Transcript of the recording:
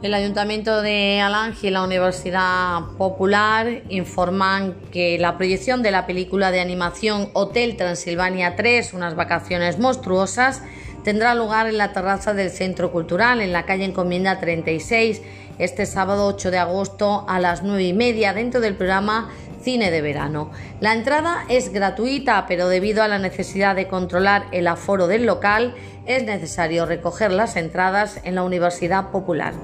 El Ayuntamiento de Alange y la Universidad Popular informan que la proyección de la película de animación Hotel Transilvania 3, unas vacaciones monstruosas, tendrá lugar en la terraza del Centro Cultural, en la calle Encomienda 36, este sábado 8 de agosto a las 9 y media, dentro del programa Cine de Verano. La entrada es gratuita, pero debido a la necesidad de controlar el aforo del local, es necesario recoger las entradas en la Universidad Popular.